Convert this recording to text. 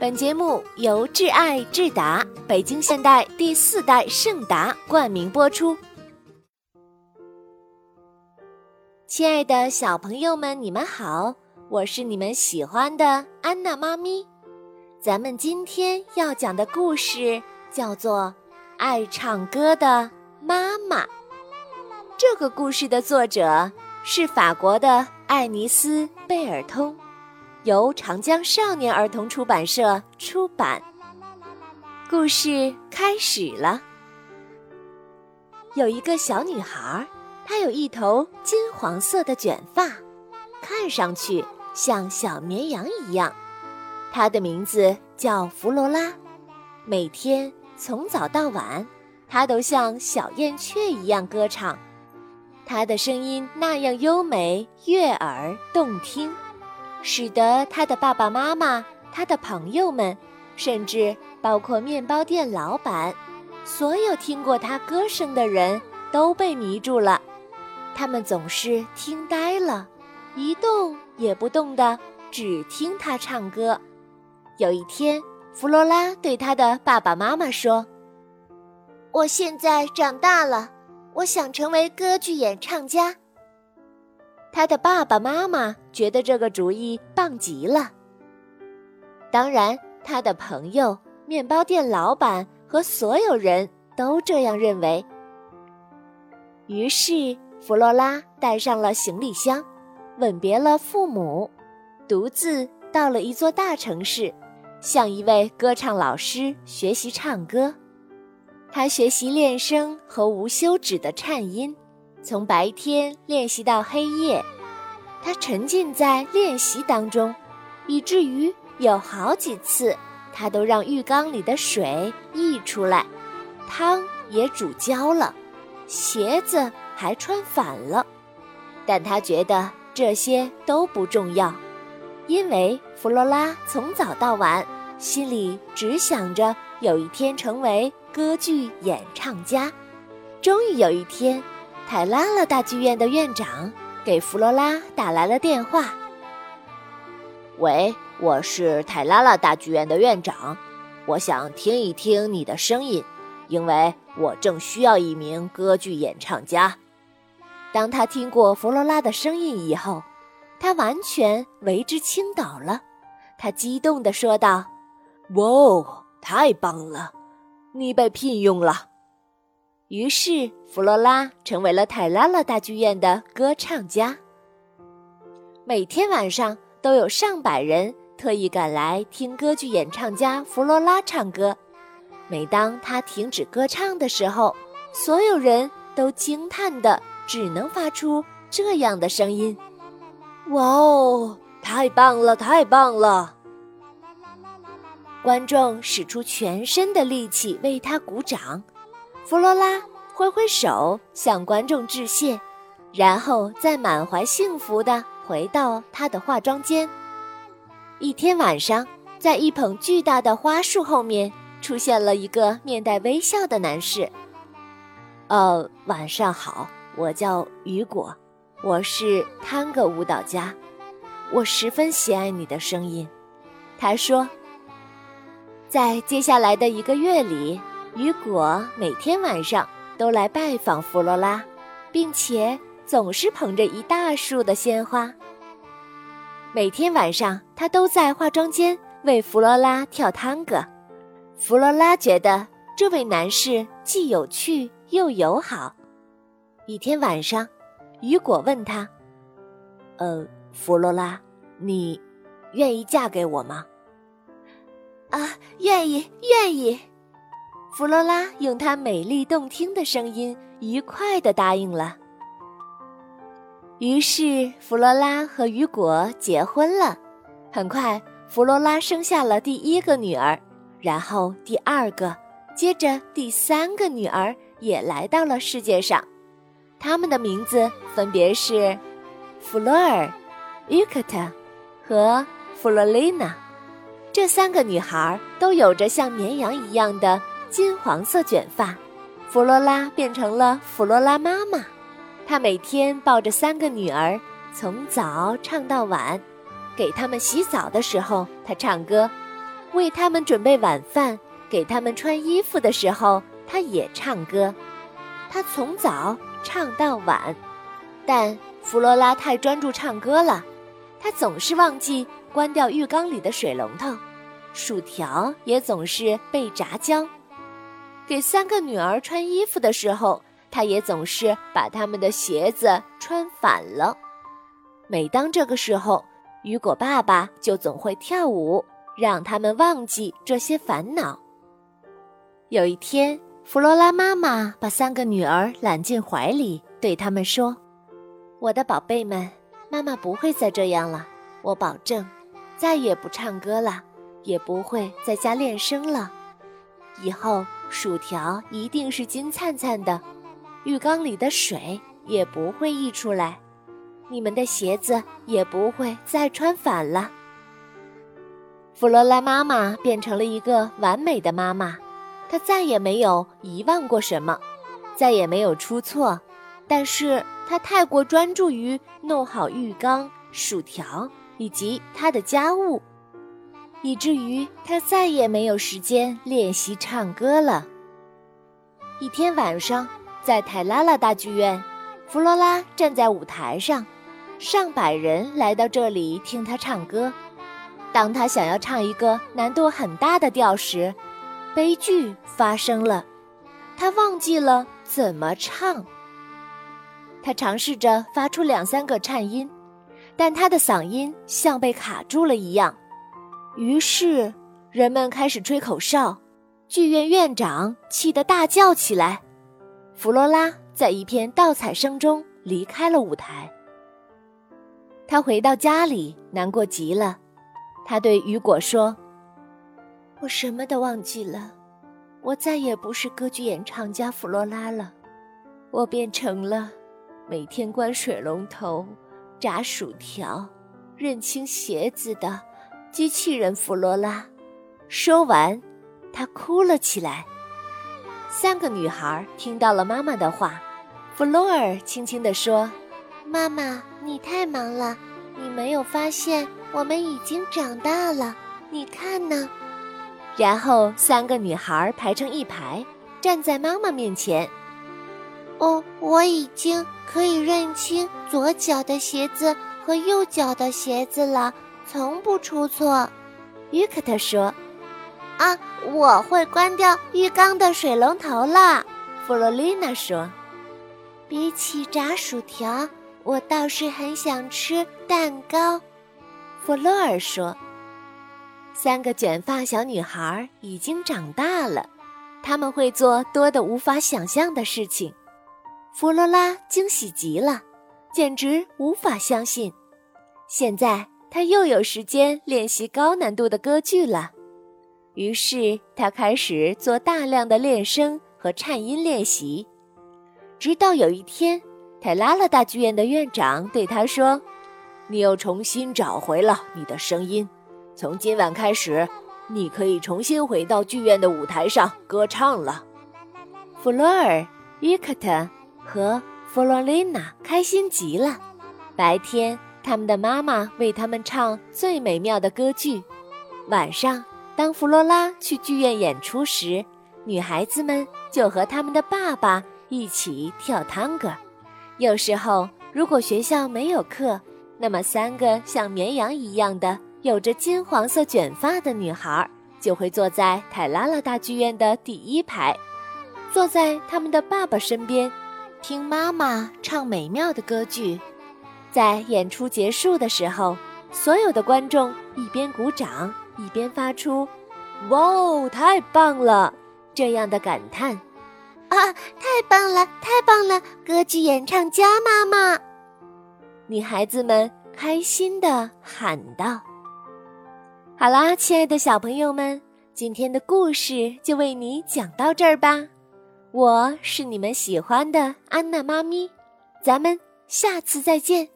本节目由挚爱智达北京现代第四代圣达冠名播出。亲爱的小朋友们，你们好，我是你们喜欢的安娜妈咪。咱们今天要讲的故事叫做《爱唱歌的妈妈》。这个故事的作者是法国的爱尼斯·贝尔通。由长江少年儿童出版社出版。故事开始了。有一个小女孩，她有一头金黄色的卷发，看上去像小绵羊一样。她的名字叫弗罗拉。每天从早到晚，她都像小燕雀一样歌唱。她的声音那样优美、悦耳、动听。使得他的爸爸妈妈、他的朋友们，甚至包括面包店老板，所有听过他歌声的人都被迷住了。他们总是听呆了，一动也不动的，只听他唱歌。有一天，弗罗拉对他的爸爸妈妈说：“我现在长大了，我想成为歌剧演唱家。”他的爸爸妈妈觉得这个主意棒极了。当然，他的朋友、面包店老板和所有人都这样认为。于是，弗罗拉带上了行李箱，吻别了父母，独自到了一座大城市，向一位歌唱老师学习唱歌。他学习练声和无休止的颤音。从白天练习到黑夜，他沉浸在练习当中，以至于有好几次他都让浴缸里的水溢出来，汤也煮焦了，鞋子还穿反了。但他觉得这些都不重要，因为弗罗拉从早到晚心里只想着有一天成为歌剧演唱家。终于有一天。泰拉拉大剧院的院长给弗罗拉打来了电话。喂，我是泰拉拉大剧院的院长，我想听一听你的声音，因为我正需要一名歌剧演唱家。当他听过弗罗拉的声音以后，他完全为之倾倒了。他激动地说道：“哇哦，太棒了！你被聘用了。”于是，弗罗拉成为了泰拉拉大剧院的歌唱家。每天晚上都有上百人特意赶来听歌剧演唱家弗罗拉唱歌。每当他停止歌唱的时候，所有人都惊叹的只能发出这样的声音：“哇哦，太棒了，太棒了！”观众使出全身的力气为他鼓掌。弗罗拉挥挥手向观众致谢，然后再满怀幸福地回到她的化妆间。一天晚上，在一捧巨大的花束后面出现了一个面带微笑的男士。“呃，晚上好，我叫雨果，我是探戈舞蹈家，我十分喜爱你的声音。”他说。在接下来的一个月里。雨果每天晚上都来拜访弗罗拉，并且总是捧着一大束的鲜花。每天晚上，他都在化妆间为弗罗拉跳探戈。弗罗拉觉得这位男士既有趣又友好。一天晚上，雨果问他：“呃，弗罗拉，你愿意嫁给我吗？”“啊，愿意，愿意。”弗罗拉用她美丽动听的声音，愉快地答应了。于是，弗罗拉和雨果结婚了。很快，弗罗拉生下了第一个女儿，然后第二个，接着第三个女儿也来到了世界上。她们的名字分别是弗洛尔、于克特和弗洛丽娜。这三个女孩都有着像绵羊一样的。金黄色卷发，弗罗拉变成了弗罗拉妈妈。她每天抱着三个女儿，从早唱到晚。给他们洗澡的时候，她唱歌：“为他们准备晚饭，给他们穿衣服的时候，她也唱歌。她从早唱到晚，但弗罗拉太专注唱歌了，她总是忘记关掉浴缸里的水龙头，薯条也总是被炸焦。给三个女儿穿衣服的时候，她也总是把她们的鞋子穿反了。每当这个时候，雨果爸爸就总会跳舞，让他们忘记这些烦恼。有一天，弗罗拉妈妈把三个女儿揽进怀里，对他们说：“我的宝贝们，妈妈不会再这样了，我保证，再也不唱歌了，也不会在家练声了。以后薯条一定是金灿灿的，浴缸里的水也不会溢出来。”你们的鞋子也不会再穿反了。弗罗拉妈妈变成了一个完美的妈妈，她再也没有遗忘过什么，再也没有出错。但是她太过专注于弄好浴缸、薯条以及她的家务，以至于他再也没有时间练习唱歌了。一天晚上，在泰拉拉大剧院，弗罗拉站在舞台上。上百人来到这里听他唱歌。当他想要唱一个难度很大的调时，悲剧发生了，他忘记了怎么唱。他尝试着发出两三个颤音，但他的嗓音像被卡住了一样。于是人们开始吹口哨，剧院院长气得大叫起来。弗罗拉在一片倒彩声中离开了舞台。他回到家里，难过极了。他对雨果说：“我什么都忘记了，我再也不是歌剧演唱家弗罗拉了，我变成了每天关水龙头、炸薯条、认清鞋子的机器人弗罗拉。”说完，她哭了起来。三个女孩听到了妈妈的话，弗洛尔轻轻地说。妈妈，你太忙了，你没有发现我们已经长大了。你看呢？然后三个女孩排成一排，站在妈妈面前。哦，我已经可以认清左脚的鞋子和右脚的鞋子了，从不出错。于克特说：“啊，我会关掉浴缸的水龙头了。”弗洛丽娜说：“比起炸薯条。”我倒是很想吃蛋糕，弗洛尔说。三个卷发小女孩已经长大了，他们会做多的无法想象的事情。弗罗拉惊喜极了，简直无法相信。现在他又有时间练习高难度的歌剧了。于是他开始做大量的练声和颤音练习，直到有一天。泰拉拉大剧院的院长对他说：“你又重新找回了你的声音，从今晚开始，你可以重新回到剧院的舞台上歌唱了。”弗洛尔、伊克特和弗洛琳娜开心极了。白天，他们的妈妈为他们唱最美妙的歌剧；晚上，当弗罗拉去剧院演出时，女孩子们就和他们的爸爸一起跳探戈。有时候，如果学校没有课，那么三个像绵羊一样的、有着金黄色卷发的女孩就会坐在泰拉拉大剧院的第一排，坐在他们的爸爸身边，听妈妈唱美妙的歌剧。在演出结束的时候，所有的观众一边鼓掌，一边发出“哇哦，太棒了”这样的感叹。啊！太棒了，太棒了！歌剧演唱家妈妈，女孩子们开心的喊道：“好啦，亲爱的小朋友们，今天的故事就为你讲到这儿吧。我是你们喜欢的安娜妈咪，咱们下次再见。”